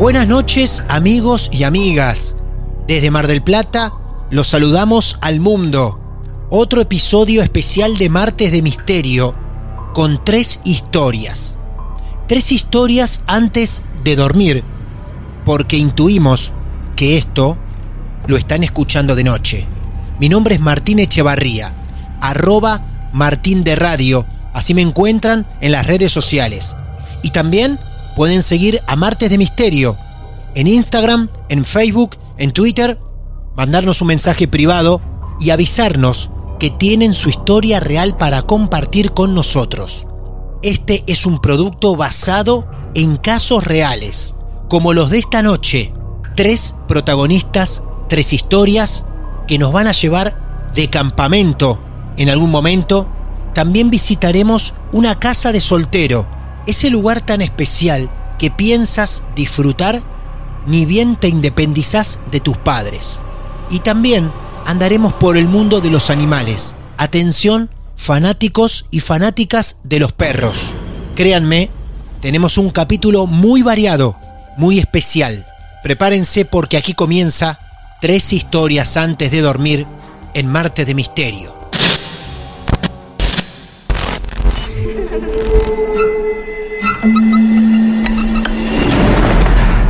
Buenas noches amigos y amigas. Desde Mar del Plata los saludamos al mundo. Otro episodio especial de Martes de Misterio con tres historias. Tres historias antes de dormir porque intuimos que esto lo están escuchando de noche. Mi nombre es Martín Echevarría, arroba Martín de Radio, así me encuentran en las redes sociales. Y también pueden seguir a Martes de Misterio en Instagram, en Facebook, en Twitter, mandarnos un mensaje privado y avisarnos que tienen su historia real para compartir con nosotros. Este es un producto basado en casos reales, como los de esta noche. Tres protagonistas, tres historias que nos van a llevar de campamento en algún momento. También visitaremos una casa de soltero ese lugar tan especial que piensas disfrutar ni bien te independizás de tus padres. Y también andaremos por el mundo de los animales. Atención, fanáticos y fanáticas de los perros. Créanme, tenemos un capítulo muy variado, muy especial. Prepárense porque aquí comienza tres historias antes de dormir en Marte de Misterio.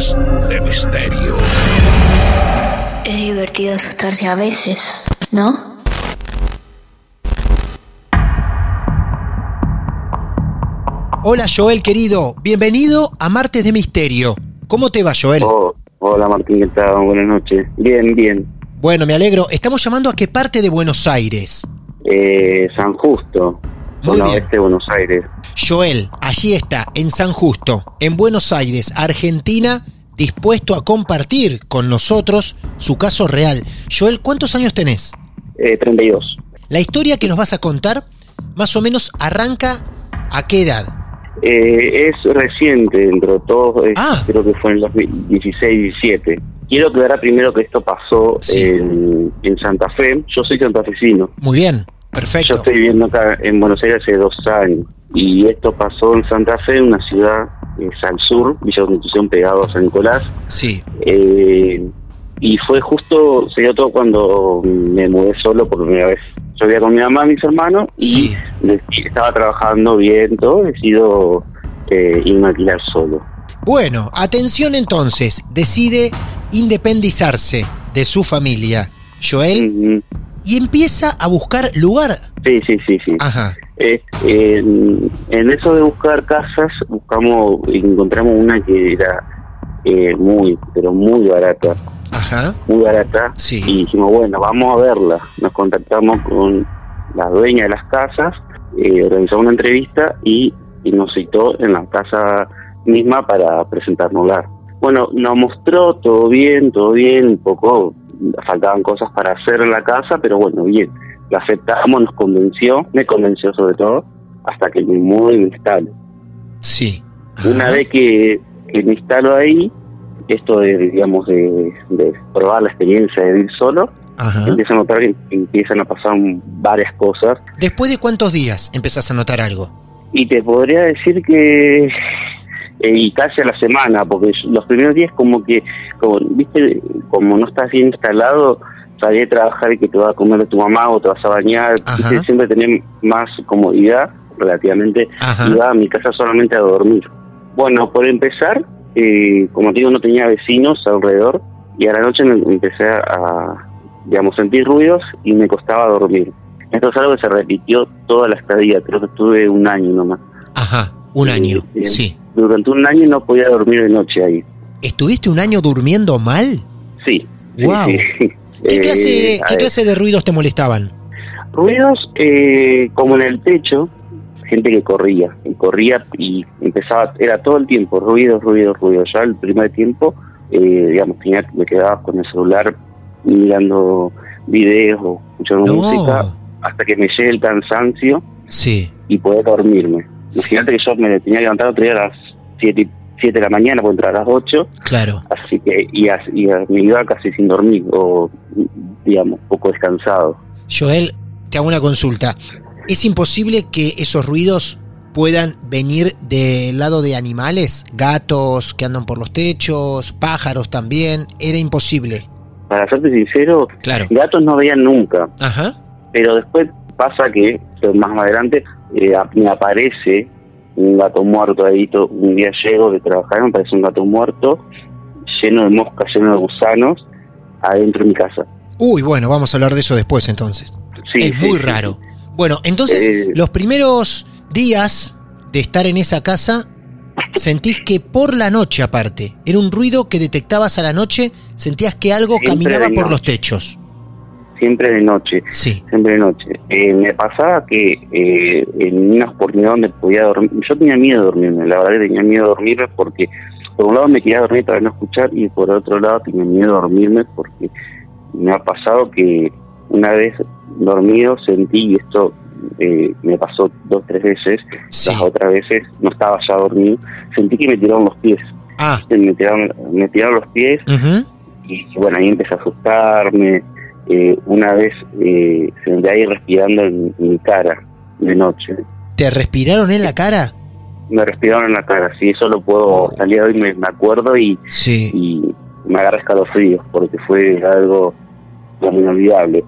De Misterio. Es divertido asustarse a veces, ¿no? Hola Joel querido, bienvenido a Martes de Misterio. ¿Cómo te va Joel? Oh, hola Martín, ¿qué tal? Buenas noches. Bien, bien. Bueno, me alegro. Estamos llamando a qué parte de Buenos Aires. Eh, San Justo, Muy zona bien. oeste de Buenos Aires. Joel, allí está, en San Justo, en Buenos Aires, Argentina, dispuesto a compartir con nosotros su caso real. Joel, ¿cuántos años tenés? Eh, 32. La historia que nos vas a contar, más o menos, arranca a qué edad. Eh, es reciente dentro de todo, es- Ah. creo que fue en los 16-17. Quiero aclarar primero que esto pasó Sí. en, en Santa Fe. Yo soy santafesino. Muy bien, Yo perfecto. estoy viviendo acá en Buenos Aires hace dos años. Y esto pasó en Santa Fe, una ciudad que es al sur, Villa Constitución, pegado a San Nicolás. Sí, Eh, y fue justo, se dio todo cuando me mudé solo por primera vez. Yo vivía con mi mamá, mis hermanos, sí. y estaba trabajando bien, todo, decido eh, irme a alquilar solo. Bueno, atención entonces, decide independizarse de su familia, Joel, Ujú. Y empieza a buscar lugar. Sí, sí, sí, sí. Ajá, Eh, en, en eso de buscar casas, buscamos, encontramos una que era eh, muy, pero muy barata, ajá, muy barata. Sí. Y dijimos, bueno, vamos a verla. Nos contactamos con la dueña de las casas, eh, organizamos una entrevista y, y nos citó en la casa misma para presentárnosla. Bueno, nos mostró todo bien, todo bien, un poco faltaban cosas para hacer en la casa, pero bueno, bien. La aceptamos, nos convenció, me convenció sobre todo, hasta que me mudo y me instalo. sí. Una Ajá. vez que, que me instalo ahí, esto de, digamos, de, de probar la experiencia de vivir solo, Ajá. empiezo a notar que empiezan a pasar varias cosas. ¿Después de cuántos días empezás a notar algo? Y te podría decir que eh, y casi a la semana, porque los primeros días como que, como, viste, como no estás bien instalado, salir a trabajar y que te va a comer tu mamá o te vas a bañar, viste, siempre tener más comodidad relativamente, Ajá. iba a mi casa solamente a dormir. Bueno, por empezar, eh, como te digo, no tenía vecinos alrededor y a la noche me empecé a, digamos, sentir ruidos y me costaba dormir. Esto es algo que se repitió toda la estadía, creo que estuve un año nomás. Ajá, un año, Sí. sí. Durante un año no podía dormir de noche ahí. ¿Estuviste un año durmiendo mal? Sí. Wow. sí. ¿Qué, Eh, clase, a ¿Qué ver, clase de ruidos te molestaban? Ruidos eh, como en el techo, gente que corría, y corría y empezaba, era todo el tiempo, ruidos, ruidos, ruidos. Ya el primer tiempo, eh, digamos, tenía, me quedaba con el celular mirando videos o escuchando No. música hasta que me llegue el cansancio Sí. y poder dormirme. Imagínate que yo me tenía que levantar otro día a las 7 siete de la mañana, puedo entrar a las 8, Claro. así que y, y a- me iba casi sin dormir o, digamos, poco descansado. Joel, te hago una consulta. ¿Es imposible que esos ruidos puedan venir del lado de animales? Gatos que andan por los techos, pájaros también. Era imposible. Para serte sincero, Claro. gatos no veían nunca, Ajá. pero después pasa que pero más adelante eh, me aparece un gato muerto ahí, un día llego de trabajar, me aparece un gato muerto lleno de moscas, lleno de gusanos adentro de mi casa. Uy, bueno, vamos a hablar de eso después entonces. Sí, es sí, muy sí, raro. Bueno, entonces, Eh. los primeros días de estar en esa casa, sentís que por la noche aparte, era un ruido que detectabas a la noche, sentías que algo caminaba por los techos. Siempre de noche. Sí. siempre de noche. Eh, me pasaba que eh, en una oportunidad donde podía dormir, yo tenía miedo de dormirme, la verdad que tenía miedo de dormirme porque por un lado me quería dormir para no escuchar y por otro lado tenía miedo de dormirme porque me ha pasado que una vez dormido sentí, y esto eh, me pasó dos tres veces, Sí. las otras veces no estaba ya dormido, sentí que me tiraron los pies, Ah, me tiraron, me tiraron los pies ujú. y bueno, ahí empecé a asustarme. Eh, una vez eh, se me ahí respirando en, mi cara de noche. ¿te respiraron en la cara? Me respiraron en la cara, sí, eso lo puedo, día de hoy me, me acuerdo y, Sí. y me agarra escalofríos porque fue algo inolvidable.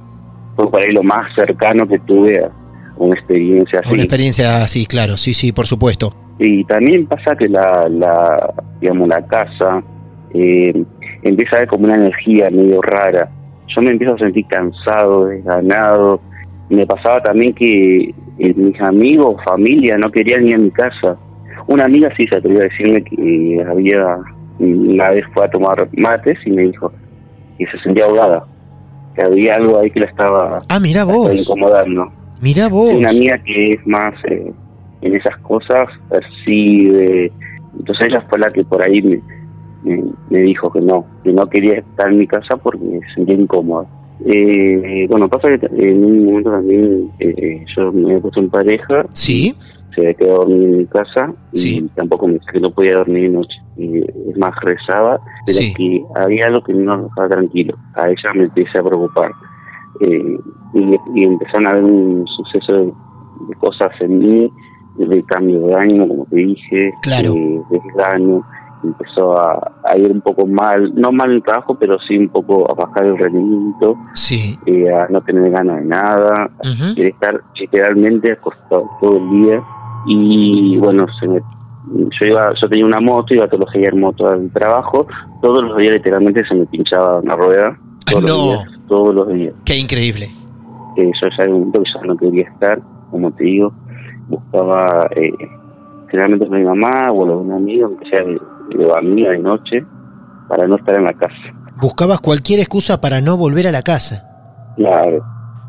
Fue por ahí lo más cercano que tuve a una experiencia así. Una experiencia así, claro, sí, sí, por supuesto. Y también pasa que la, la digamos, la casa eh, empieza a ver como una energía medio rara. Yo me empiezo a sentir cansado, desganado. Me pasaba también que eh, mis amigos, familia, no querían ir a mi casa. Una amiga sí se atrevió a decirme que había, una vez fue a tomar mates y me dijo que se sentía ahogada, que había algo ahí que la estaba, Ah, mira estaba incomodando. mira vos. Una amiga que es más eh, en esas cosas, percibe. Entonces ella fue la que por ahí me, me, me dijo que no, que no quería estar en mi casa porque se sentía incómoda. Eh, bueno, pasa que en un momento también eh, yo me he puesto en pareja, Sí, se quedó dormir en mi casa y Sí. tampoco me que no podía dormir de noche. Y, es más, rezaba, pero Sí. que había algo que no lo dejaba tranquilo. A ella me empecé a preocupar. Eh, y, y empezaron a haber un suceso de, de cosas en mí, de cambio de ánimo, como te dije, Claro. eh, desgano, empezó a, a ir un poco mal, no mal en el trabajo, pero sí un poco a bajar el rendimiento, sí. eh, a no tener ganas de nada, ujú. quería estar literalmente acostado todo el día y bueno se me- yo iba yo tenía una moto iba todos los días en moto al trabajo todos los días literalmente se me pinchaba una rueda todos No. los días todos los días Qué increíble. Eh, yo ya en un momento que ya no quería estar como te digo buscaba eh, generalmente con mi mamá o algún amigo aunque sea de dormir de noche para no estar en la casa Buscabas cualquier excusa para no volver a la casa. claro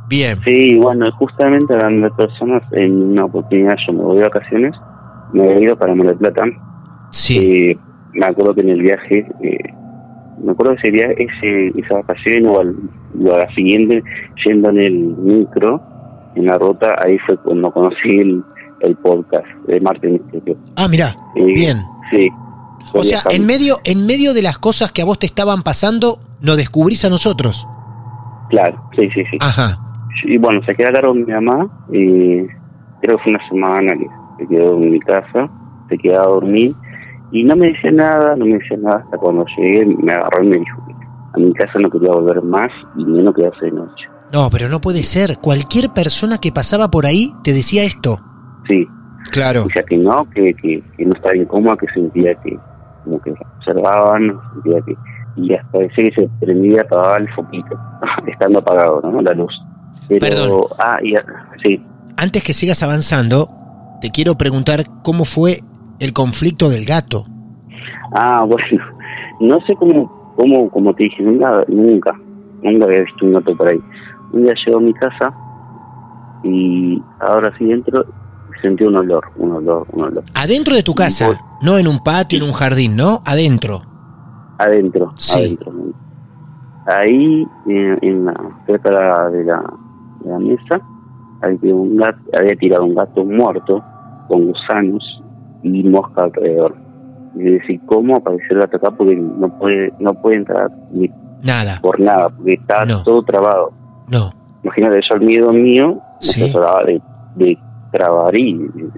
Bien. Sí, bueno, justamente hablando de personas, en una oportunidad yo me voy de vacaciones, me había ido para Mar del Plata. Sí, Eh, me acuerdo que en el viaje, eh, me acuerdo que viaje, ese, esa vacación o, al, o a la siguiente, yendo en el micro, en la ruta, ahí fue cuando conocí el, el podcast de Martín. Ah, mirá, Eh, bien. Sí, O sea, en medio, en medio de las cosas que a vos te estaban pasando, nos descubrís a nosotros. Claro, sí, sí, sí. Ajá. Y bueno, se queda a cargo mi mamá y creo que fue una semana que se quedó en mi casa, se quedaba a dormir y no me decía nada, no me decía nada hasta cuando llegué, me agarró y me dijo que a mi casa no quería volver más y menos quedarse de noche. No, pero no puede ser. Cualquier persona que pasaba por ahí te decía esto. Sí. Claro. Decía que no, que, que, que no estaba bien cómoda, que sentía que como que observaban, que y hasta decía que se prendía apagaba el foquito, estando apagado, ¿no? La luz. Pero, Perdón. Ah, y, sí. Antes que sigas avanzando, te quiero preguntar cómo fue el conflicto del gato. Ah, bueno, no sé cómo, cómo, como te dije, nunca, nunca, nunca había visto un gato por ahí. Un día llego a mi casa y ahora sí dentro sentí un olor, un olor, un olor. Adentro de tu casa, no en un patio, en un jardín, ¿no? Adentro. Adentro, Sí. adentro. Ahí, en, en la, cerca de la, de la, de la mesa, había, un gato, había tirado un gato muerto con gusanos y mosca alrededor. Y decía, ¿cómo apareció el gato acá? Porque no puede, no puede entrar ni Nada. por nada, porque está No. todo trabado. No. Imagínate, yo el miedo mío Sí. me trataba de, de trabar y de,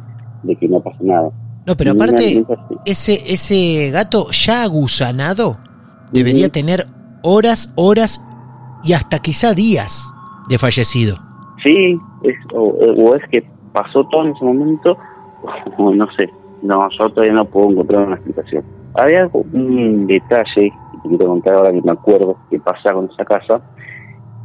de que no pase nada. No, pero aparte, ese, ese gato ya agusanado debería tener horas, horas y hasta quizá días de fallecido. Sí, es, o, o es que pasó todo en ese momento, o no sé, no, yo todavía no puedo encontrar una explicación. Había un detalle que quiero contar ahora que me acuerdo que pasa con esa casa,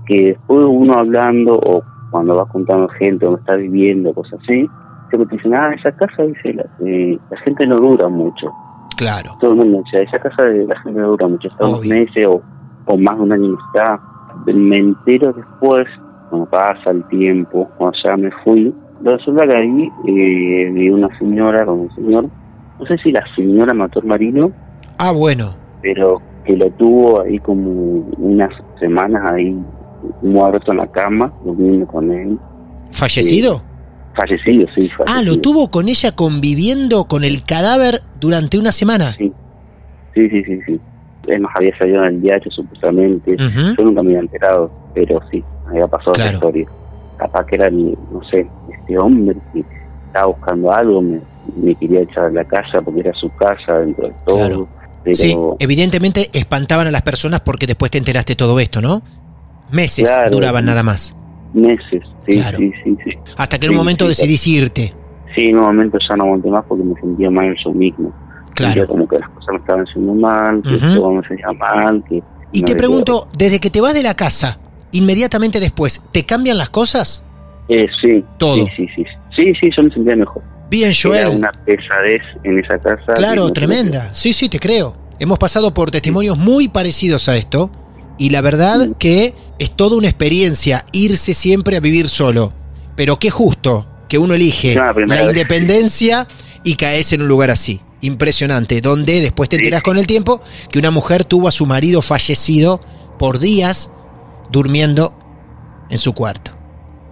que después uno hablando o cuando vas contando gente donde está viviendo, cosas así, siempre te dicen, ah, esa casa, dice, la, eh, la gente no dura mucho. Claro. Todo el mundo dice, esa casa de la gente no dura mucho, está unos Obvio. meses o, o más de un año está. Me entero después, cuando pasa el tiempo, cuando ya me fui, resulta que ahí eh, vi una señora con un señor, no sé si la señora mató al marino, Ah, bueno. pero que lo tuvo ahí como unas semanas ahí muerto en la cama, durmiendo con él. ¿Fallecido? Fallecido, sí, fallecido. Ah, lo tuvo con ella conviviendo con el cadáver durante una semana. Sí, sí, sí, sí. sí. Es más, había salido en el diario supuestamente. Yo nunca me había enterado, pero sí, había pasado Claro. esa historia. Capaz que era, el, no sé, este hombre que estaba buscando algo, me, me quería echar de la casa porque era su casa dentro de todo. Claro. Pero Sí, evidentemente espantaban a las personas porque después te enteraste todo esto, ¿no? Meses Claro. duraban nada más. Meses, sí, Claro. sí, sí, sí. Hasta que en un momento decidís irte. Sí, en un momento ya no aguanté más porque me sentía mal yo mismo. Claro. Sentía como que las cosas me estaban haciendo mal, que todo me hacía mal, que... Y no te pregunto, desde que te vas de la casa, inmediatamente después, ¿te cambian las cosas? Eh, sí, Todo. Sí, sí, sí. Sí, sí, yo me sentía mejor. Bien, Era Joel. una pesadez en esa casa. Claro, tremenda. Sí, sí, te creo. Hemos pasado por testimonios muy parecidos a esto y la verdad que es toda una experiencia irse siempre a vivir solo. Pero qué justo que uno elige No, la independencia y caes en un lugar así. Impresionante, donde después te enterás con el tiempo que una mujer tuvo a su marido fallecido por días durmiendo en su cuarto.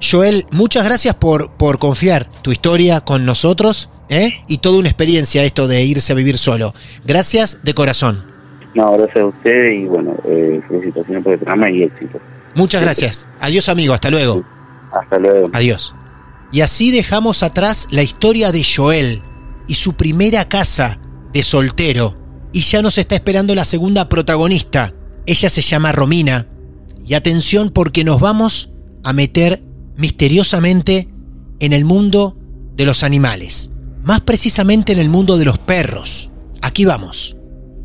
Joel, muchas gracias por, por confiar tu historia con nosotros ¿eh? y toda una experiencia esto de irse a vivir solo. Gracias de corazón. No, gracias a ustedes y bueno, eh, felicitaciones por el programa y éxito. Muchas gracias. Adiós amigo, hasta luego. Hasta luego. Adiós. Y así dejamos atrás la historia de Joel y su primera casa de soltero. Y ya nos está esperando la segunda protagonista. Ella se llama Romina. Y atención porque nos vamos a meter misteriosamente en el mundo de los animales. Más precisamente en el mundo de los perros. Aquí vamos.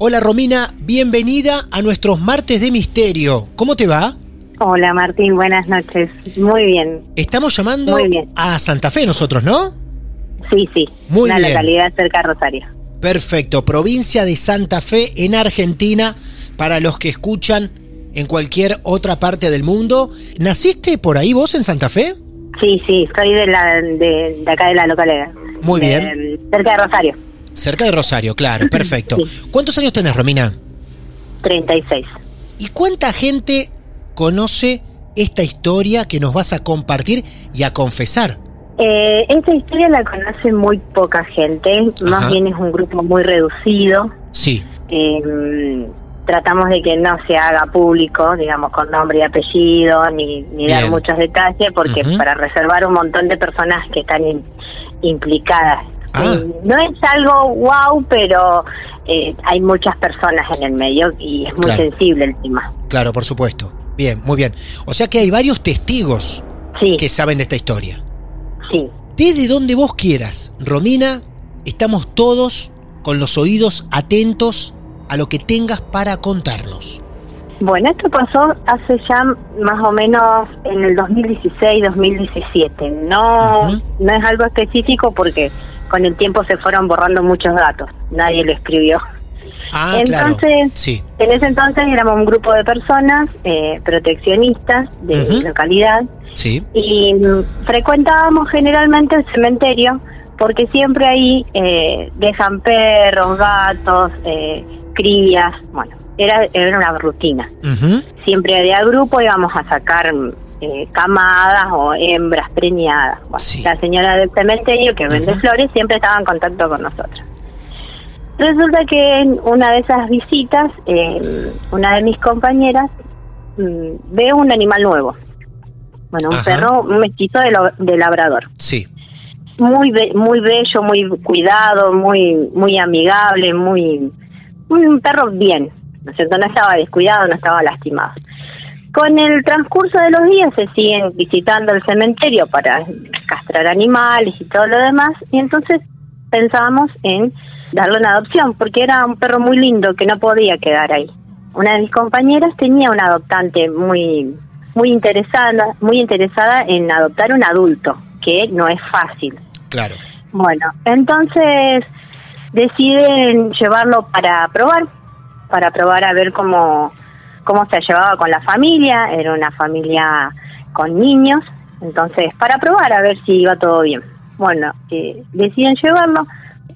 Hola Romina, bienvenida a nuestros martes de misterio. ¿Cómo te va? Hola Martín, buenas noches. Muy bien. Estamos llamando bien. a Santa Fe nosotros, ¿no? Sí, sí. Muy Una bien. localidad cerca de Rosario. Perfecto, provincia de Santa Fe en Argentina, para los que escuchan en cualquier otra parte del mundo. ¿Naciste por ahí vos en Santa Fe? Sí, sí, soy de, la, de, de acá de la localidad. Muy De- bien. cerca de Rosario, Cerca de Rosario, claro, perfecto. ¿Cuántos años tenés, Romina? 36. ¿Y cuánta gente conoce esta historia que nos vas a compartir y a confesar? Eh, esta historia la conoce muy poca gente, más Ajá. bien es un grupo muy reducido. Sí. Eh, tratamos de que no se haga público, digamos, con nombre y apellido, ni, ni dar muchos detalles, porque para reservar un montón de personas que están in- implicadas. Ah. Eh, no es algo wow, pero eh, hay muchas personas en el medio y es muy Claro. sensible el tema. Claro, por supuesto. Bien, muy bien. O sea que hay varios testigos Sí, que saben de esta historia. sí. Desde donde vos quieras, Romina, estamos todos con los oídos atentos a lo que tengas para contarnos. Bueno, esto pasó hace ya más o menos en el 2016-2017. No, Ujú. no es algo específico porque con el tiempo se fueron borrando muchos datos. Nadie lo escribió. Ah, Entonces, claro. Sí. En ese entonces éramos un grupo de personas eh, proteccionistas de Ujú. localidad Sí. y mm, frecuentábamos generalmente el cementerio porque siempre ahí eh, dejan perros, gatos, eh, crías, bueno, era, era una rutina. Siempre de a grupo íbamos a sacar eh, camadas o hembras preñadas. Bueno, Sí. La señora del cementerio que vende flores siempre estaba en contacto con nosotros. Resulta que en una de esas visitas, eh, una de mis compañeras mm, ve un animal nuevo. Bueno, un Ajá. perro, un mestizo de, lo- de labrador. Sí. Muy be- muy bello, muy cuidado, muy muy amigable, muy, muy un perro bien. ¿No es cierto? No estaba descuidado, no estaba lastimado. Con el transcurso de los días se siguen visitando el cementerio para castrar animales y todo lo demás, y entonces pensábamos en darle una adopción, porque era un perro muy lindo que no podía quedar ahí. Una de mis compañeras tenía una adoptante muy muy interesada, muy interesada en adoptar un adulto, que no es fácil. Claro. Bueno, entonces deciden llevarlo para probar, para probar a ver cómo, cómo se llevaba con la familia, era una familia con niños, entonces para probar a ver si iba todo bien. Bueno, eh, deciden llevarlo.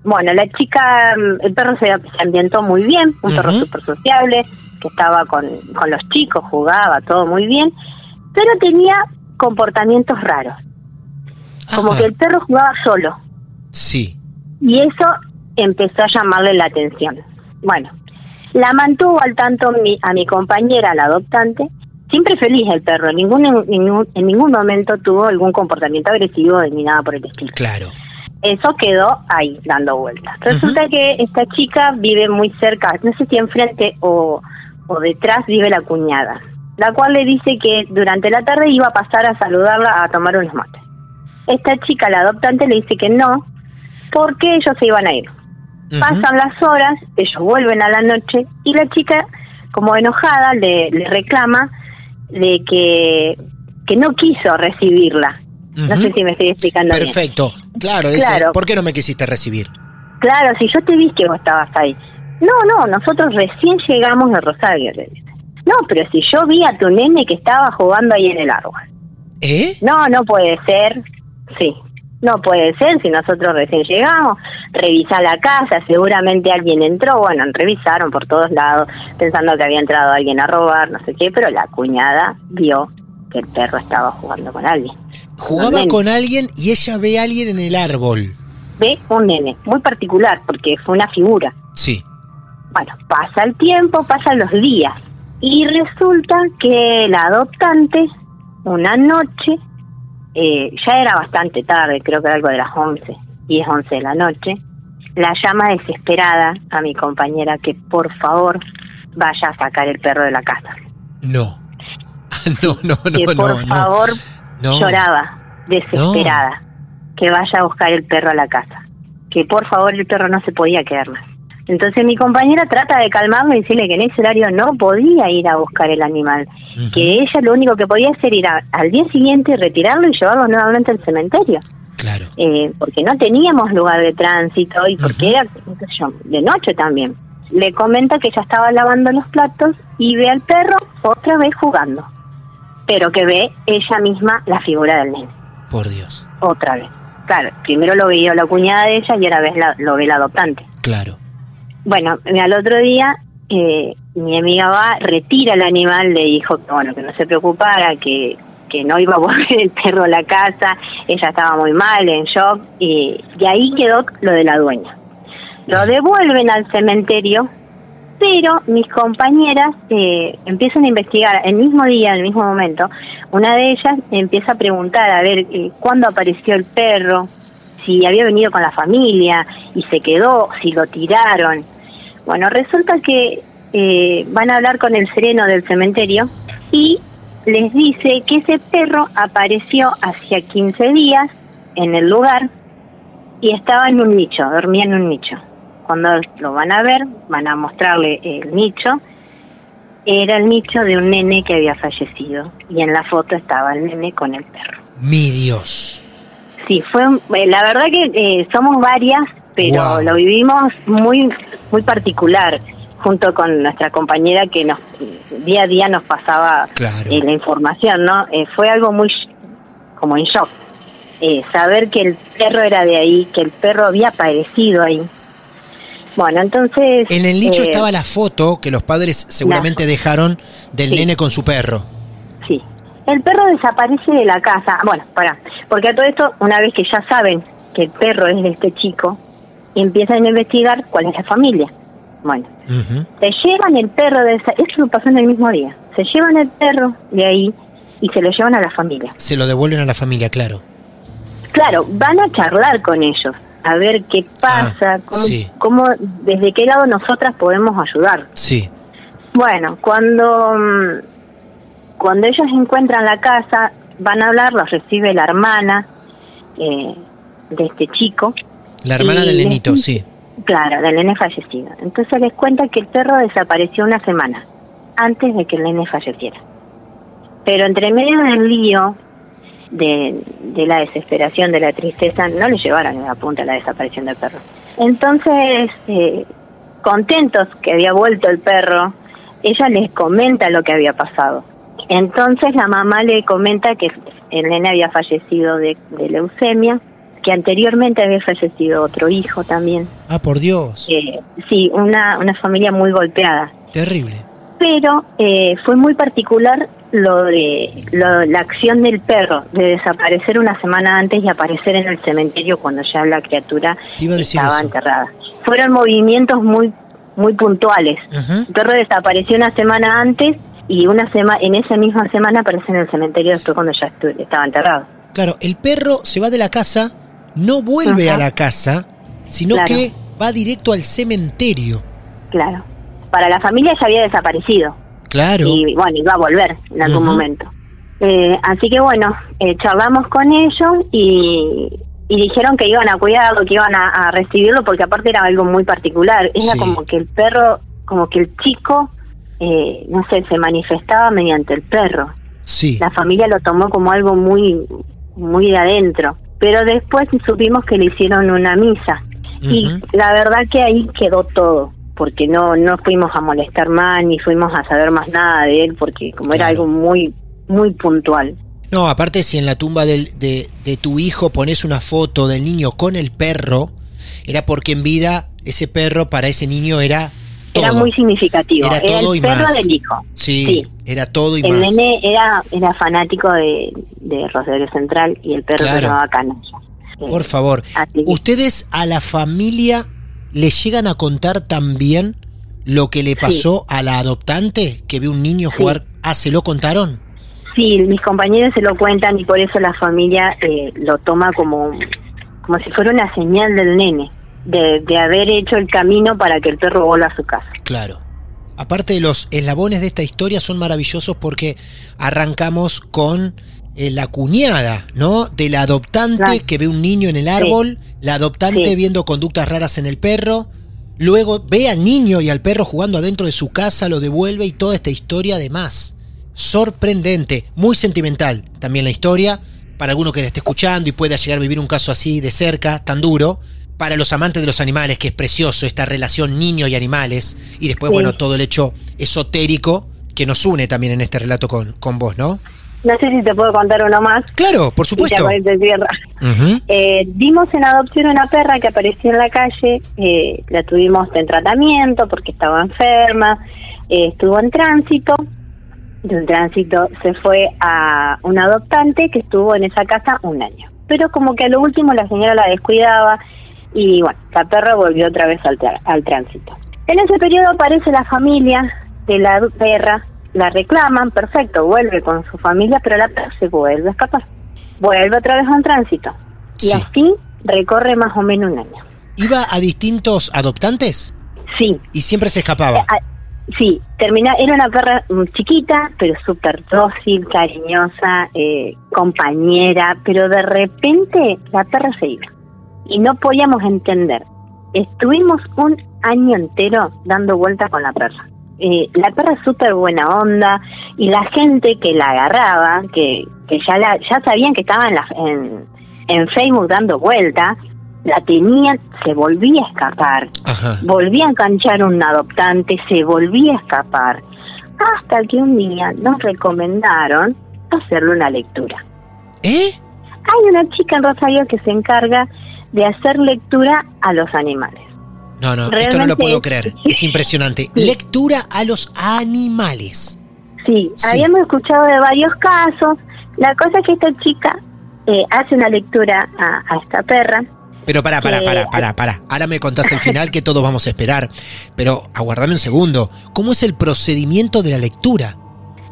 Bueno, la chica, mm, el perro se, se ambientó muy bien, un perro súper sociable, que estaba con, con los chicos, jugaba, todo muy bien, pero tenía comportamientos raros, como Ajá. que el perro jugaba solo. Sí. Y eso empezó a llamarle la atención. Bueno, la mantuvo al tanto mi, a mi compañera, la adoptante, siempre feliz el perro, en ningún, en, ningún, en ningún momento tuvo algún comportamiento agresivo ni nada por el estilo. Claro. Eso quedó ahí dando vueltas. Resulta que esta chica vive muy cerca, no sé si enfrente o, o detrás vive la cuñada, la cual le dice que durante la tarde iba a pasar a saludarla a tomar unos mates. Esta chica, la adoptante, le dice que no, porque ellos se iban a ir. Pasan las horas, ellos vuelven a la noche y la chica, como enojada, le, le reclama de que, que no quiso recibirla. No sé si me estoy explicando bien. Perfecto. Claro, dice, Claro. ¿por qué no me quisiste recibir? Claro, si yo te vi que vos estabas ahí. No, no, nosotros recién llegamos de Rosario, le dice. No, pero si yo vi a tu nene que estaba jugando ahí en el árbol. ¿Eh? No, no puede ser. Sí, no puede ser si nosotros recién llegamos. Revisa la casa, seguramente alguien entró. Bueno, revisaron por todos lados pensando que había entrado alguien a robar, no sé qué, pero la cuñada vio que el perro estaba jugando con alguien. Jugaba con alguien y ella ve a alguien en el árbol. Ve un nene, muy particular, porque fue una figura. Sí. Bueno, pasa el tiempo, pasan los días y resulta que la adoptante una noche, eh, ya era bastante tarde, creo que era algo de las 11, 10, 11 de la noche, la llama desesperada a mi compañera que por favor vaya a sacar el perro de la casa. No. No, no, no, que por no. favor No. lloraba, desesperada, que vaya a buscar el perro a la casa. Que por favor el perro no se podía quedar más. Entonces mi compañera trata de calmarlo y decirle que en ese horario no podía ir a buscar el animal, que ella lo único que podía hacer era al día siguiente retirarlo y llevarlo nuevamente al cementerio, Claro. eh, porque no teníamos lugar de tránsito y porque era de noche también. Le comenta que ella estaba lavando los platos y ve al perro otra vez jugando, pero que ve ella misma la figura del nene Por Dios. otra vez. Claro, primero lo veía la cuñada de ella y ahora vez la- lo ve la adoptante. Claro. Bueno, al otro día eh, mi amiga va, retira el animal, le dijo que bueno, que no se preocupara, que, que no iba a volver el perro a la casa, ella estaba muy mal, en shock, y, y ahí quedó lo de la dueña. Lo devuelven al cementerio, pero mis compañeras eh, empiezan a investigar el mismo día, en el mismo momento. Una de ellas empieza a preguntar a ver eh, cuándo apareció el perro, si había venido con la familia y se quedó, si lo tiraron. Bueno, resulta que eh, van a hablar con el sereno del cementerio y les dice que ese perro apareció hacía 15 días en el lugar y estaba en un nicho, dormía en un nicho. Cuando lo van a ver, van a mostrarle el nicho. Era el nicho de un nene que había fallecido y en la foto estaba el nene con el perro. Mi Dios. Sí, fue eh, la verdad que eh, somos varias, pero Wow. lo vivimos muy muy particular junto con nuestra compañera que nos día a día nos pasaba Claro. eh, la información, ¿no? Eh, fue algo muy como en shock. Eh, saber que el perro era de ahí, que el perro había aparecido ahí. Bueno, entonces... En el nicho eh, estaba la foto que los padres seguramente dejaron del Sí. nene con su perro. Sí. El perro desaparece de la casa. Bueno, para, porque a todo esto, una vez que ya saben que el perro es de este chico, empiezan a investigar cuál es la familia. Bueno, se llevan el perro de esa, eso pasó en el mismo día. Se llevan el perro de ahí y se lo llevan a la familia. Se lo devuelven a la familia, claro. Claro, van a charlar con ellos, a ver qué pasa, cómo, sí. cómo- desde qué lado nosotras podemos ayudar. Sí. Bueno, cuando, mm, cuando ellos encuentran la casa, van a hablar, los recibe la hermana eh, de este chico. La hermana les nenito, dice- sí. Claro, del nene fallecido. Entonces les cuenta que el perro desapareció una semana antes de que el nene falleciera. Pero entre medio del lío, de, de la desesperación, de la tristeza, no le llevaron a punta la desaparición del perro. Entonces, eh, contentos que había vuelto el perro, ella les comenta lo que había pasado. Entonces la mamá le comenta que el nene había fallecido de leucemia, que anteriormente había fallecido otro hijo también. Ah, por Dios. Eh, sí, una, una familia muy golpeada. Terrible. Pero eh, fue muy particular lo de lo- la acción del perro, de desaparecer una semana antes y aparecer en el cementerio cuando ya la criatura estaba eso. enterrada. Fueron movimientos muy muy puntuales. El perro desapareció una semana antes y una sema en esa misma semana aparece en el cementerio después cuando ya estaba enterrado. Claro, el perro se va de la casa, no vuelve Ajá. a la casa, sino Claro. que va directo al cementerio. Claro. Para la familia ya había desaparecido. Claro. y bueno, iba a volver en algún momento. Eh, así que bueno, eh, charlamos con ellos y, y dijeron que iban a cuidarlo, que iban a, a recibirlo, porque aparte era algo muy particular. Era Sí. como que el perro, como que el chico, eh, no sé, se manifestaba mediante el perro. Sí. La familia lo tomó como algo muy, muy de adentro. Pero después supimos que le hicieron una misa. Y la verdad que ahí quedó todo, porque no no fuimos a molestar más ni fuimos a saber más nada de él, porque como era algo muy muy puntual. No, aparte si en la tumba del- de, de tu hijo pones una foto del niño con el perro, era porque en vida ese perro para ese niño era todo. Era muy significativo. Era todo el y perro más. del hijo. Sí, Sí. era todo y El más. nene era era fanático de, de Rosario Central y el perro Claro. se llamaba Canalla. Eh, Por favor, así que- ¿ustedes a la familia le llegan a contar también lo que le pasó a la adoptante que vio un niño jugar? Ah, ¿se lo contaron? Sí, mis compañeros se lo cuentan y por eso la familia eh, lo toma como, como si fuera una señal del nene, de, de haber hecho el camino para que el perro vuelva a su casa. Claro. Aparte de los eslabones de esta historia son maravillosos porque arrancamos con eh, la cuñada, ¿no? De la adoptante Claro. que ve un niño en el árbol, la adoptante Sí. viendo conductas raras en el perro, luego ve al niño y al perro jugando adentro de su casa, lo devuelve y toda esta historia además. Sorprendente, muy sentimental también la historia, para alguno que la esté escuchando y pueda llegar a vivir un caso así de cerca, tan duro, para los amantes de los animales, que es precioso esta relación niño y animales, y después, Sí. bueno, todo el hecho esotérico que nos une también en este relato con, con vos, ¿no? No sé si te puedo contar uno más. Claro, por supuesto. esto cierra. Ujú. Eh, dimos en adopción una perra que apareció en la calle, eh, la tuvimos en tratamiento porque estaba enferma, eh, estuvo en tránsito, de un tránsito se fue a un adoptante que estuvo en esa casa un año. Pero como que a lo último la señora la descuidaba, y bueno, la perra volvió otra vez al, al tránsito. En ese periodo aparece la familia de la perra, la reclaman, perfecto, vuelve con su familia, pero la perra se vuelve a escapar. Vuelve otra vez al tránsito. Y así recorre más o menos un año. ¿Iba a distintos adoptantes? Sí. ¿Y siempre se escapaba? Sí, termina, era una perra chiquita, pero súper dócil, cariñosa, eh, compañera, pero de repente la perra se iba. Y no podíamos entender. Estuvimos un año entero dando vueltas con la perra. Eh, la perra súper buena onda y la gente que la agarraba, que, que ya la, ya sabían que estaba en, la, en, en Facebook dando vueltas, la tenían, se volvía a escapar, volvía a enganchar un adoptante, se volvía a escapar, hasta que un día nos recomendaron hacerle una lectura. ¿Eh? Hay una chica en Rosario que se encarga de hacer lectura a los animales. No, no, esto no lo puedo creer, es impresionante. Lectura a los animales. Sí, habíamos escuchado de varios casos. La cosa es que esta chica eh, hace una lectura a, a esta perra, pero para, para, para, para, para. Ahora me contás el final que todos vamos a esperar. Pero aguardame un segundo. ¿Cómo es el procedimiento de la lectura?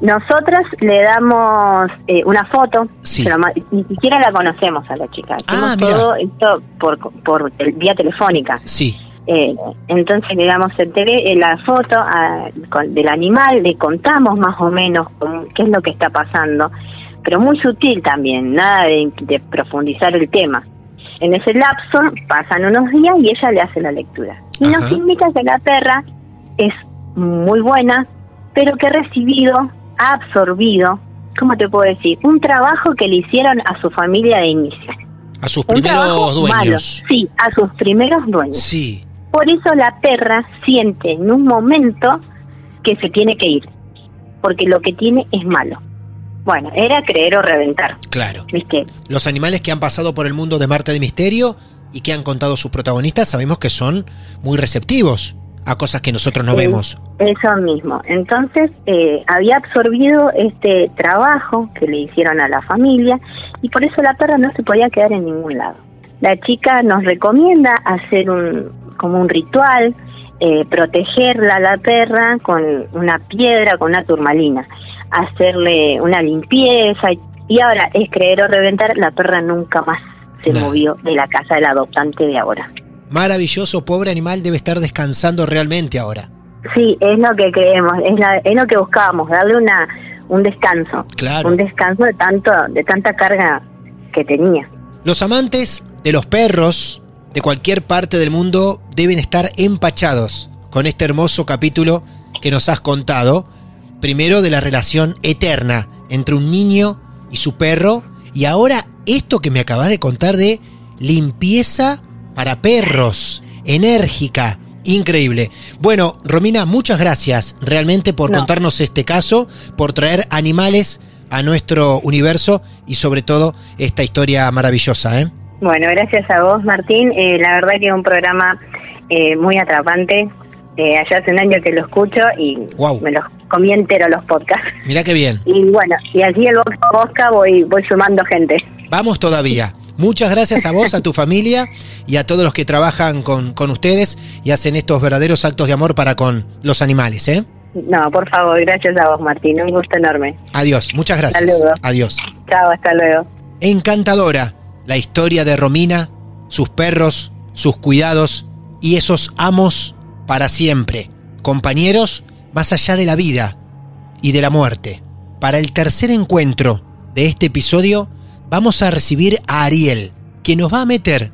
Nosotras le damos eh, una foto, Sí. pero ni siquiera la conocemos a la chica. Hacemos Ah, mira. todo esto por, por tel- vía telefónica. Sí. Eh, entonces le damos el tele- eh, la foto a- con- del animal, le contamos más o menos cómo- qué es lo que está pasando, pero muy sutil también, nada de, de profundizar el tema. En ese lapso pasan unos días y ella le hace la lectura. Y nos indica que la perra es muy buena, pero que ha recibido, ha absorbido, ¿cómo te puedo decir? Un trabajo que le hicieron a su familia de inicio. A sus primeros malo. dueños. Sí, a sus primeros dueños. Sí. Por eso la perra siente en un momento que se tiene que ir, porque lo que tiene es malo. Bueno, era creer o reventar, Claro. ¿viste? Los animales que han pasado por el mundo de Marte de Misterio y que han contado sus protagonistas sabemos que son muy receptivos a cosas que nosotros no vemos. Eso mismo. Entonces, eh, había absorbido este trabajo que le hicieron a la familia y por eso la perra no se podía quedar en ningún lado. La chica nos recomienda hacer un como un ritual, eh, protegerla a la perra con una piedra, con una turmalina, hacerle una limpieza y, ahora es creer o reventar, la perra nunca más se movió de la casa del adoptante de ahora. Maravilloso, pobre animal debe estar descansando realmente ahora. Sí, es lo que creemos, es, la- es lo que buscábamos, darle una un descanso, Claro. un descanso de tanto de tanta carga que tenía. Los amantes de los perros de cualquier parte del mundo deben estar empachados con este hermoso capítulo que nos has contado. Primero de la relación eterna entre un niño y su perro. Y ahora esto que me acabas de contar de limpieza para perros. Enérgica. Increíble. Bueno, Romina, muchas gracias realmente por No. contarnos este caso, por traer animales a nuestro universo y sobre todo esta historia maravillosa, ¿eh? Bueno, gracias a vos, Martín. Eh, la verdad que es un programa eh, muy atrapante. Eh, allá hace un año que lo escucho y Guau. me los comí entero los podcasts. Mira qué bien. Y bueno, y así el boca a boca voy, voy sumando gente. Vamos todavía. Muchas gracias a vos, a tu familia y a todos los que trabajan con, con ustedes y hacen estos verdaderos actos de amor para con los animales, ¿eh? No, por favor, gracias a vos, Martín. Un gusto enorme. Adiós, muchas gracias. Saludos. Adiós. Chao, hasta luego. Encantadora la historia de Romina, sus perros, sus cuidados y esos amos para siempre, compañeros más allá de la vida y de la muerte. Para el tercer encuentro de este episodio vamos a recibir a Ariel, que nos va a meter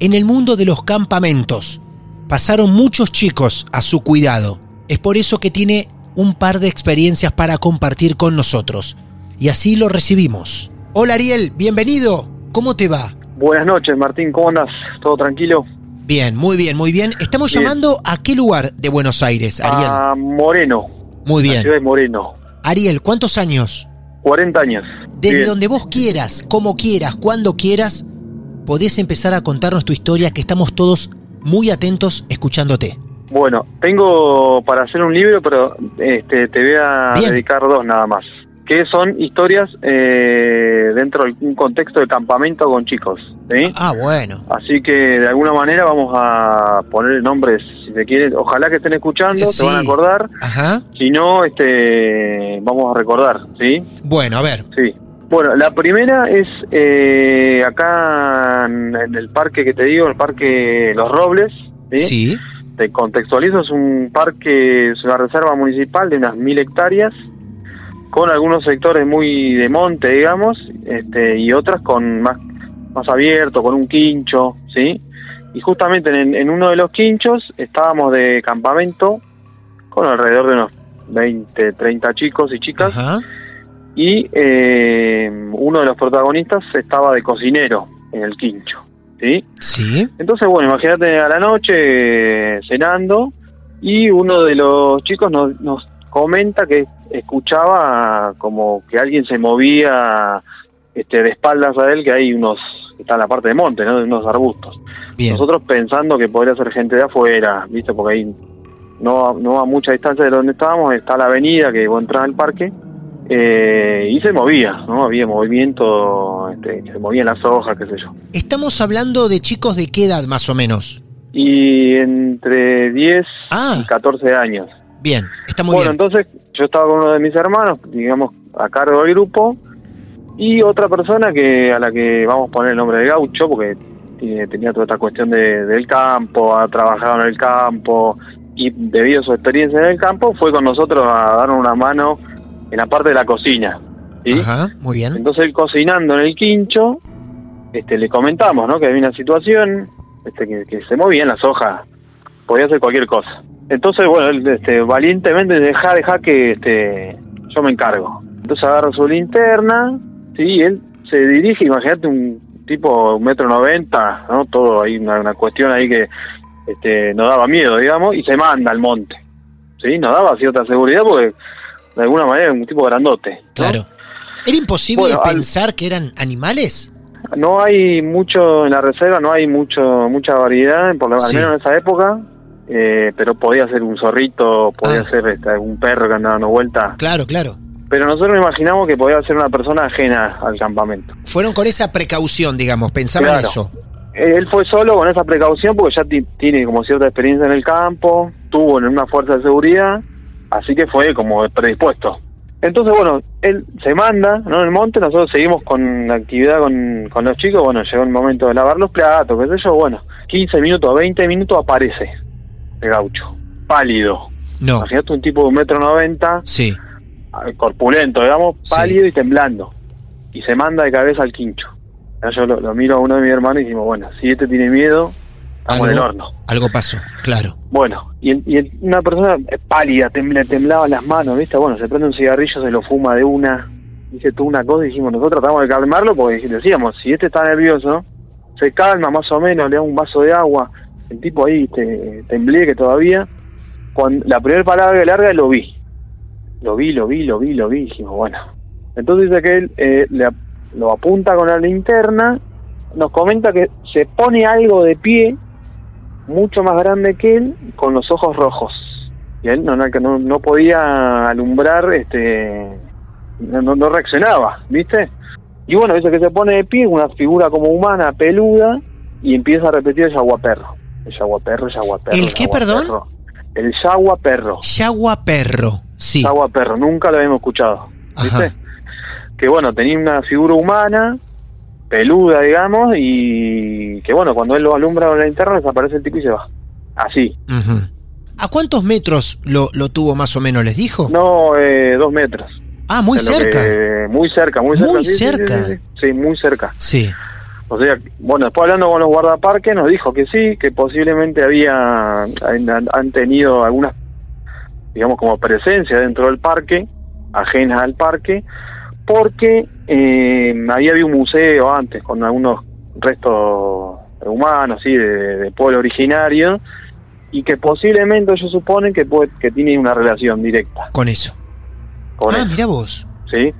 en el mundo de los campamentos. Pasaron muchos chicos a su cuidado. Es por eso que tiene un par de experiencias para compartir con nosotros. Y así lo recibimos. Hola Ariel, bienvenido. ¿Cómo te va? Buenas noches, Martín, ¿cómo andas? ¿Todo tranquilo? Bien, muy bien, muy bien. Estamos Bien. llamando a qué lugar de Buenos Aires, Ariel. A Moreno. Muy La bien. ciudad de Moreno. Ariel, ¿cuántos años? 40 años. Desde Bien. donde vos quieras, como quieras, cuando quieras, podés empezar a contarnos tu historia que estamos todos muy atentos escuchándote. Bueno, tengo para hacer un libro, pero este, te voy a Bien. dedicar dos nada más. que son historias eh, dentro de un contexto de campamento con chicos. ¿sí? Ah, bueno. Así que de alguna manera vamos a poner nombres, si se quiere, ojalá que estén escuchando, Sí. se van a acordar. Ajá. Si no, este, vamos a recordar, ¿sí? Bueno, a ver. Sí. Bueno, la primera es eh, acá en, en el parque que te digo, el parque Los Robles. Sí. Sí. Te contextualizo, es un parque, es una reserva municipal de unas mil hectáreas, con algunos sectores muy de monte, digamos, este, y otras con más, más abierto, con un quincho, ¿sí? Y justamente en, en uno de los quinchos estábamos de campamento con alrededor de unos 20, 30 chicos y chicas Ajá. Y eh, uno de los protagonistas estaba de cocinero en el quincho, ¿sí? Sí. Entonces, bueno, imagínate a la noche eh, cenando y uno de los chicos nos, nos comenta que escuchaba como que alguien se movía este, de espaldas a él, que hay unos, está en la parte de monte, ¿no? De unos arbustos. Bien. Nosotros pensando que podría ser gente de afuera, ¿viste? Porque ahí no, no a mucha distancia de donde estábamos está la avenida que vos entras al parque eh, y se movía, ¿no? Había movimiento, este, se movían las hojas, qué sé yo. Estamos hablando de chicos de qué edad más o menos. Y entre 10 Ah. y 14 años. Bien, está muy bueno, bien. entonces yo estaba con uno de mis hermanos, digamos, a cargo del grupo, y otra persona que a la que vamos a poner el nombre de Gaucho, porque tiene- tenía toda esta cuestión de, del campo, ha trabajado en el campo, y debido a su experiencia en el campo, fue con nosotros a darnos una mano en la parte de la cocina. ¿sí? Ajá, muy bien. Entonces él cocinando en el quincho, este, le comentamos, ¿no? Que había una situación, este, que, que se movían las hojas, podía hacer cualquier cosa. Entonces, bueno, él, este, valientemente deja, deja que, este, yo me encargo. Entonces agarra su linterna, sí, y él se dirige, imagínate un tipo un metro noventa, ¿no? Todo ahí, una, una cuestión ahí que, este, nos daba miedo, digamos, y se manda al monte, sí, nos daba cierta seguridad porque de alguna manera era un tipo grandote. ¿no? Claro. ¿Era imposible Bueno, al- pensar que eran animales? No hay mucho en la reserva, no hay mucho mucha variedad, por lo Sí. al menos en esa época, eh, pero podía ser un zorrito, podía Ah. ser este, algún perro que andaba dando vuelta. Claro, claro. Pero nosotros imaginamos que podía ser una persona ajena al campamento. Fueron con esa precaución, digamos, pensaban Claro. eso. Eh, Él fue solo con esa precaución porque ya ti- tiene como cierta experiencia en el campo, tuvo en una fuerza de seguridad, así que fue como predispuesto. Entonces, bueno, él se manda, ¿no? En el monte, nosotros seguimos con la actividad con, con los chicos, bueno, llegó el momento de lavar los platos, qué sé yo, bueno, 15 minutos, 20 minutos aparece el gaucho, pálido. No. Imagínate un tipo de un metro noventa, Sí. eh, corpulento, digamos, Sí. pálido y temblando. Y se manda de cabeza al quincho. Yo lo, lo miro a uno de mis hermanos y decimos, bueno, si este tiene miedo, estamos en el Algo, horno. algo pasó, claro. Bueno, y, y una persona eh, pálida, temble, temblaba las manos, ¿viste? Bueno, se prende un cigarrillo, se lo fuma de una, dice tú una cosa y dijimos, nosotros tratamos de calmarlo porque decíamos, si este está nervioso, se calma más o menos, le da un vaso de agua, el tipo ahí te, tembleque todavía. Cuando, la primera palabra que larga lo vi, lo vi, lo vi, lo vi, lo vi, dijimos, bueno. Entonces dice que él eh, le lo apunta con la linterna, nos comenta que se pone algo de pie, mucho más grande que él, con los ojos rojos. Y él no, no, no, podía alumbrar, este no, no, reaccionaba, ¿viste? Y bueno, dice que se pone de pie, una figura como humana, peluda, y empieza a repetir el yaguaperro. El yaguaperro, el yaguaperro. ¿El qué, perdón? yaguaperro. El yaguaperro. Yagua perro. Sí. Yaguaperro, nunca lo habíamos escuchado, ¿viste? Ajá. Que bueno, tenía una figura humana, peluda, digamos, y que bueno, cuando él lo alumbra con la linterna, desaparece el tipo y se va. Así. ¿A cuántos metros lo, lo tuvo más o menos, les dijo? No, eh, dos metros. Ah, muy cerca. que- muy cerca, muy cerca. Muy sí, sí, sí, cerca. Sí, sí, sí, muy cerca. Sí. O sea, bueno, después hablando con los guardaparques nos dijo que sí, que posiblemente había han, han tenido algunas, digamos, como presencia dentro del parque, ajenas al parque, porque eh, había habido un museo antes con algunos restos humanos, sí, de, de pueblo originario, y que posiblemente ellos suponen que puede, que tiene una relación directa Con eso. con ah, eso, mira vos. ¿sí?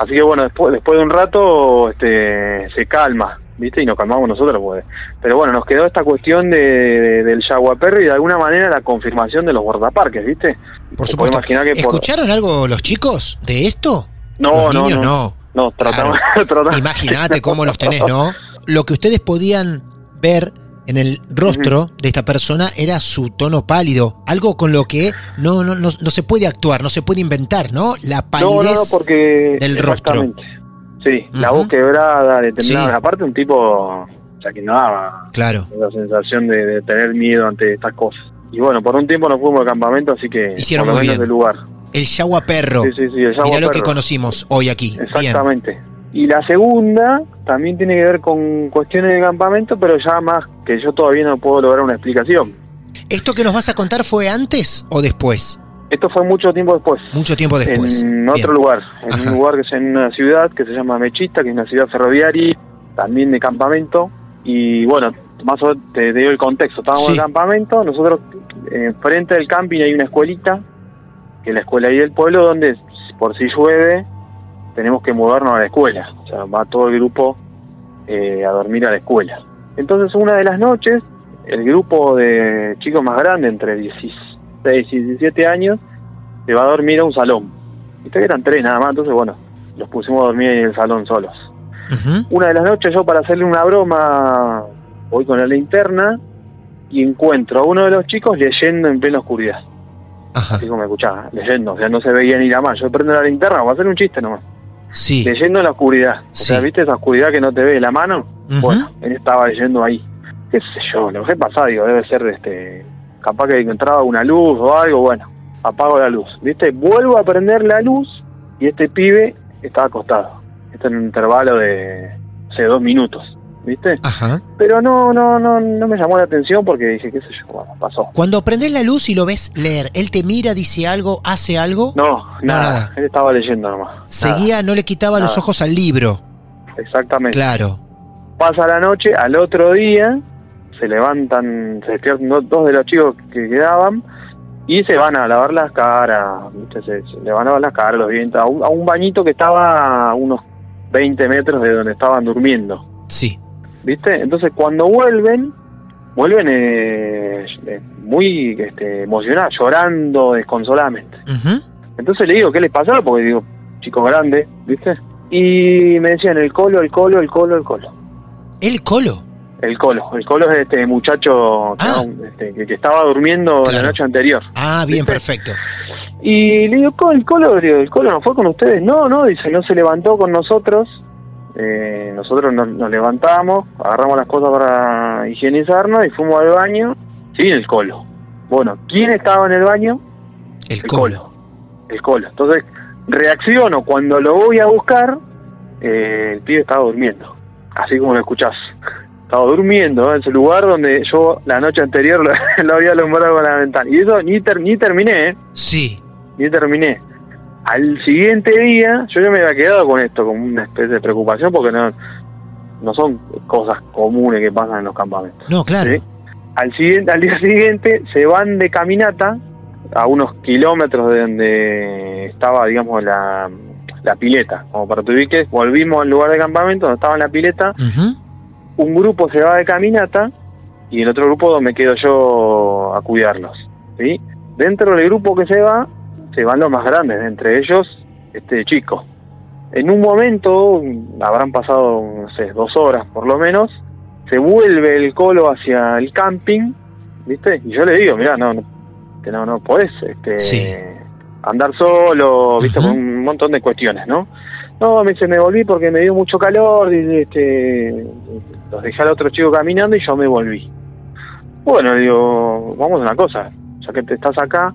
Así que bueno, después, después de un rato este, se calma, ¿viste? Y nos calmamos nosotros, pues. Pero bueno, nos quedó esta cuestión de, de- del yaguaperro y de alguna manera la confirmación de los guardaparques, ¿viste? Por supuesto. que por- ¿Escucharon algo los chicos de esto? No, los no, niños no. no. No, tratamos, tratamos- Imagínate cómo los tenés, ¿no? Lo que ustedes podían ver en el rostro de esta persona era su tono pálido, algo con lo que no, no, no, no se puede actuar, no se puede inventar, ¿no? La palidez no, no, porque... del rostro. Sí, la voz quebrada, le temblaba. Sí. Aparte un tipo, o sea, que no daba Claro. la sensación de, de tener miedo ante estas cosas. Y bueno, por un tiempo nos fuimos al campamento, así que Hicieron por lo menos bien. del lugar. El Yagua Perro. Sí, sí, sí, el Yagua Mirá lo que conocimos hoy aquí. Bien. Exactamente. Y la segunda también tiene que ver con cuestiones de campamento, pero ya más que yo todavía no puedo lograr una explicación. ¿Esto que nos vas a contar fue antes o después? Esto fue mucho tiempo después. Mucho tiempo después. En Bien. otro lugar, en Ajá. un lugar que es en una ciudad que se llama Mechita, que es una ciudad ferroviaria, también de campamento. Y bueno, más o menos te, te doy el contexto. Estábamos Sí. en el campamento, nosotros, eh, frente del camping hay una escuelita, que la escuela ahí del pueblo, donde por si llueve tenemos que mudarnos a la escuela. O sea, va todo el grupo eh, a dormir a la escuela. Entonces, una de las noches, el grupo de chicos más grandes, entre 16 y 17 años, se va a dormir a un salón. Viste que eran tres nada más, entonces, bueno, los pusimos a dormir en el salón solos. Una de las noches, yo para hacerle una broma, voy con la linterna y encuentro a uno de los chicos leyendo en plena oscuridad. Ajá. Así como me escuchaba, leyendo, o sea, no se veía ni la más. Yo prendo la linterna, voy a hacer un chiste nomás. Sí. Leyendo en la oscuridad. O sea, Sí. ¿viste esa oscuridad que no te ve la mano? Bueno, él estaba leyendo ahí. ¿Qué sé yo? Lo que pasa, digo, debe ser este. Capaz que entraba una luz o algo, bueno, apago la luz. ¿Viste? Vuelvo a prender la luz y este pibe estaba acostado. Esto en un intervalo de, no sé, dos minutos. ¿Viste? Ajá. Pero no, no, no, no me llamó la atención porque dije, qué sé yo, bueno, pasó. Cuando prendes la luz y lo ves leer, ¿él te mira, dice algo, hace algo? No, nada. nada. Él estaba leyendo nomás. Nada. Seguía, no le quitaba los ojos al libro. Exactamente. Claro. Pasa la noche, al otro día se levantan, se despiertan do- dos de los chicos que quedaban y se van a lavar las caras, ¿viste? Se, se le van a lavar las caras, los dientes, a un, a un bañito que estaba a unos 20 metros de donde estaban durmiendo, Sí. ¿Viste? Entonces cuando vuelven, vuelven eh, eh, muy este, emocionados, llorando desconsoladamente. Entonces le digo, ¿qué les pasó? Porque digo, chicos grandes, ¿viste? Y me decían, el colo, el colo, el colo, el colo. ¿El colo? El colo, el colo es este muchacho que, Ah. este, que- estaba durmiendo Claro. la noche anterior. Ah, bien, ¿Viste? perfecto. Y le digo, "Co- el colo, el colo no fue con ustedes. No, no, dice, no se levantó con nosotros. Eh, nosotros nos, nos levantamos, agarramos las cosas para higienizarnos y fuimos al baño sin el colo. Bueno, ¿quién estaba en el baño? El, El colo. El colo. Entonces, reacciono cuando lo voy a buscar, eh, el pibe estaba durmiendo. Así como lo escuchás. Estaba durmiendo ¿no? en ese lugar donde yo la noche anterior lo, lo había alumbrado con la ventana. Y eso ni, ter- ni terminé, ¿eh? Sí. ni terminé. Al siguiente día, yo ya me había quedado con esto, con una especie de preocupación, porque no, no son cosas comunes que pasan en los campamentos. No, claro. Sí. Al, siguiente, al día siguiente se van de caminata a unos kilómetros de donde estaba, digamos, la, la pileta. Como para que ubiques, volvimos al lugar de campamento donde estaba la pileta. Un grupo se va de caminata y el otro grupo me quedo yo a cuidarlos. ¿sí? Dentro del grupo que se va, se van los más grandes, entre ellos este chico. En un momento, habrán pasado, no sé, dos horas por lo menos, se vuelve el colo hacia el camping, ¿viste? Y yo le digo, mira, no, no, que no, no podés este, Sí. andar solo, ¿viste? Con un montón de cuestiones, ¿no? No, me dice, me volví porque me dio mucho calor, y este, los dejé al otro chico caminando y yo me volví. Bueno, le digo, vamos a una cosa, ya que te estás acá,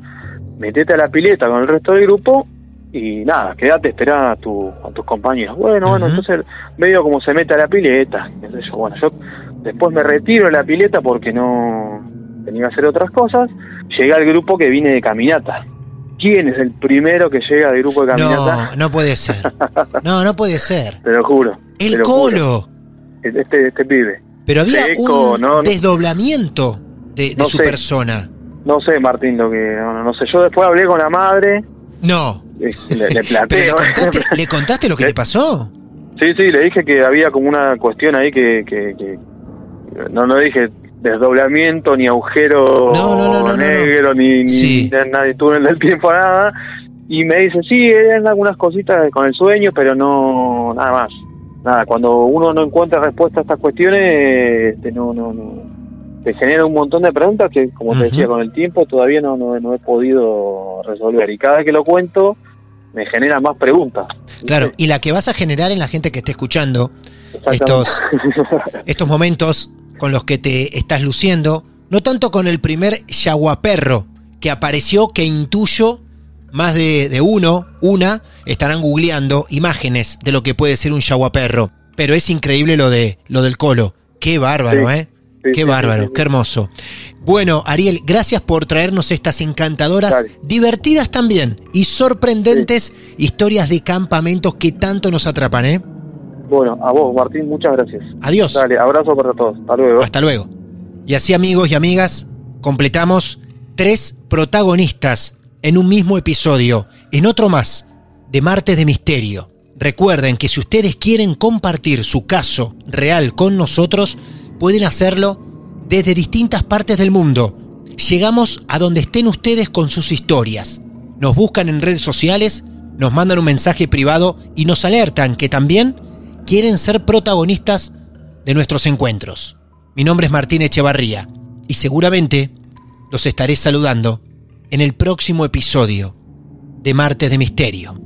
metete a la pileta con el resto del grupo y nada, quédate, esperá a, tu, a tus compañeros. Bueno, bueno, entonces veo cómo se mete a la pileta, yo. Bueno, yo después me retiro de la pileta porque no tenía que hacer otras cosas. Llega el grupo que vine de caminata. ¿Quién es el primero que llega del grupo de caminata? No, no puede ser. No, no puede ser. Te lo juro. El lo juro. colo. Este, este pibe. Pero había Seco, un no. desdoblamiento de, de No su sé. persona. No sé, Martín, lo que. No, no, sé. Yo después hablé con la madre. No. Le, le ¿Pero le contaste, le contaste lo que Le- te pasó? Sí, sí, le dije que había como una cuestión ahí que, que, que- no no dije desdoblamiento ni agujero No, no, no, no, no, no. negro ni, ni Sí. ni túnel del tiempo nada Y me dice, sí, eran algunas cositas con el sueño, pero no, nada más. Nada, cuando uno no encuentra respuesta a estas cuestiones, este, no, no, no, te genera un montón de preguntas que, como te decía, con el tiempo todavía no, no, no he podido resolver. Y cada vez que lo cuento, me genera más preguntas. Claro, y la que vas a generar en la gente que esté escuchando estos, estos momentos con los que te estás luciendo, no tanto con el primer yaguaperro que apareció, que intuyo más de, de uno, una, estarán googleando imágenes de lo que puede ser un yaguaperro. Pero es increíble lo de lo del colo. Qué bárbaro, ¿eh? Qué bárbaro, qué hermoso. Bueno, Ariel, gracias por traernos estas encantadoras, divertidas también y sorprendentes historias de campamentos que tanto nos atrapan, ¿eh? Bueno, a vos, Martín, muchas gracias. Adiós. Dale, abrazo para todos. Hasta luego. Hasta luego. Y así, amigos y amigas, completamos tres protagonistas en un mismo episodio, en otro más, de Martes de Misterio. Recuerden que si ustedes quieren compartir su caso real con nosotros, pueden hacerlo desde distintas partes del mundo. Llegamos a donde estén ustedes con sus historias. Nos buscan en redes sociales, nos mandan un mensaje privado y nos alertan que también quieren ser protagonistas de nuestros encuentros. Mi nombre es Martín Echevarría y seguramente los estaré saludando en el próximo episodio de Martes de Misterio.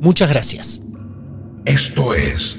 Muchas gracias. Esto es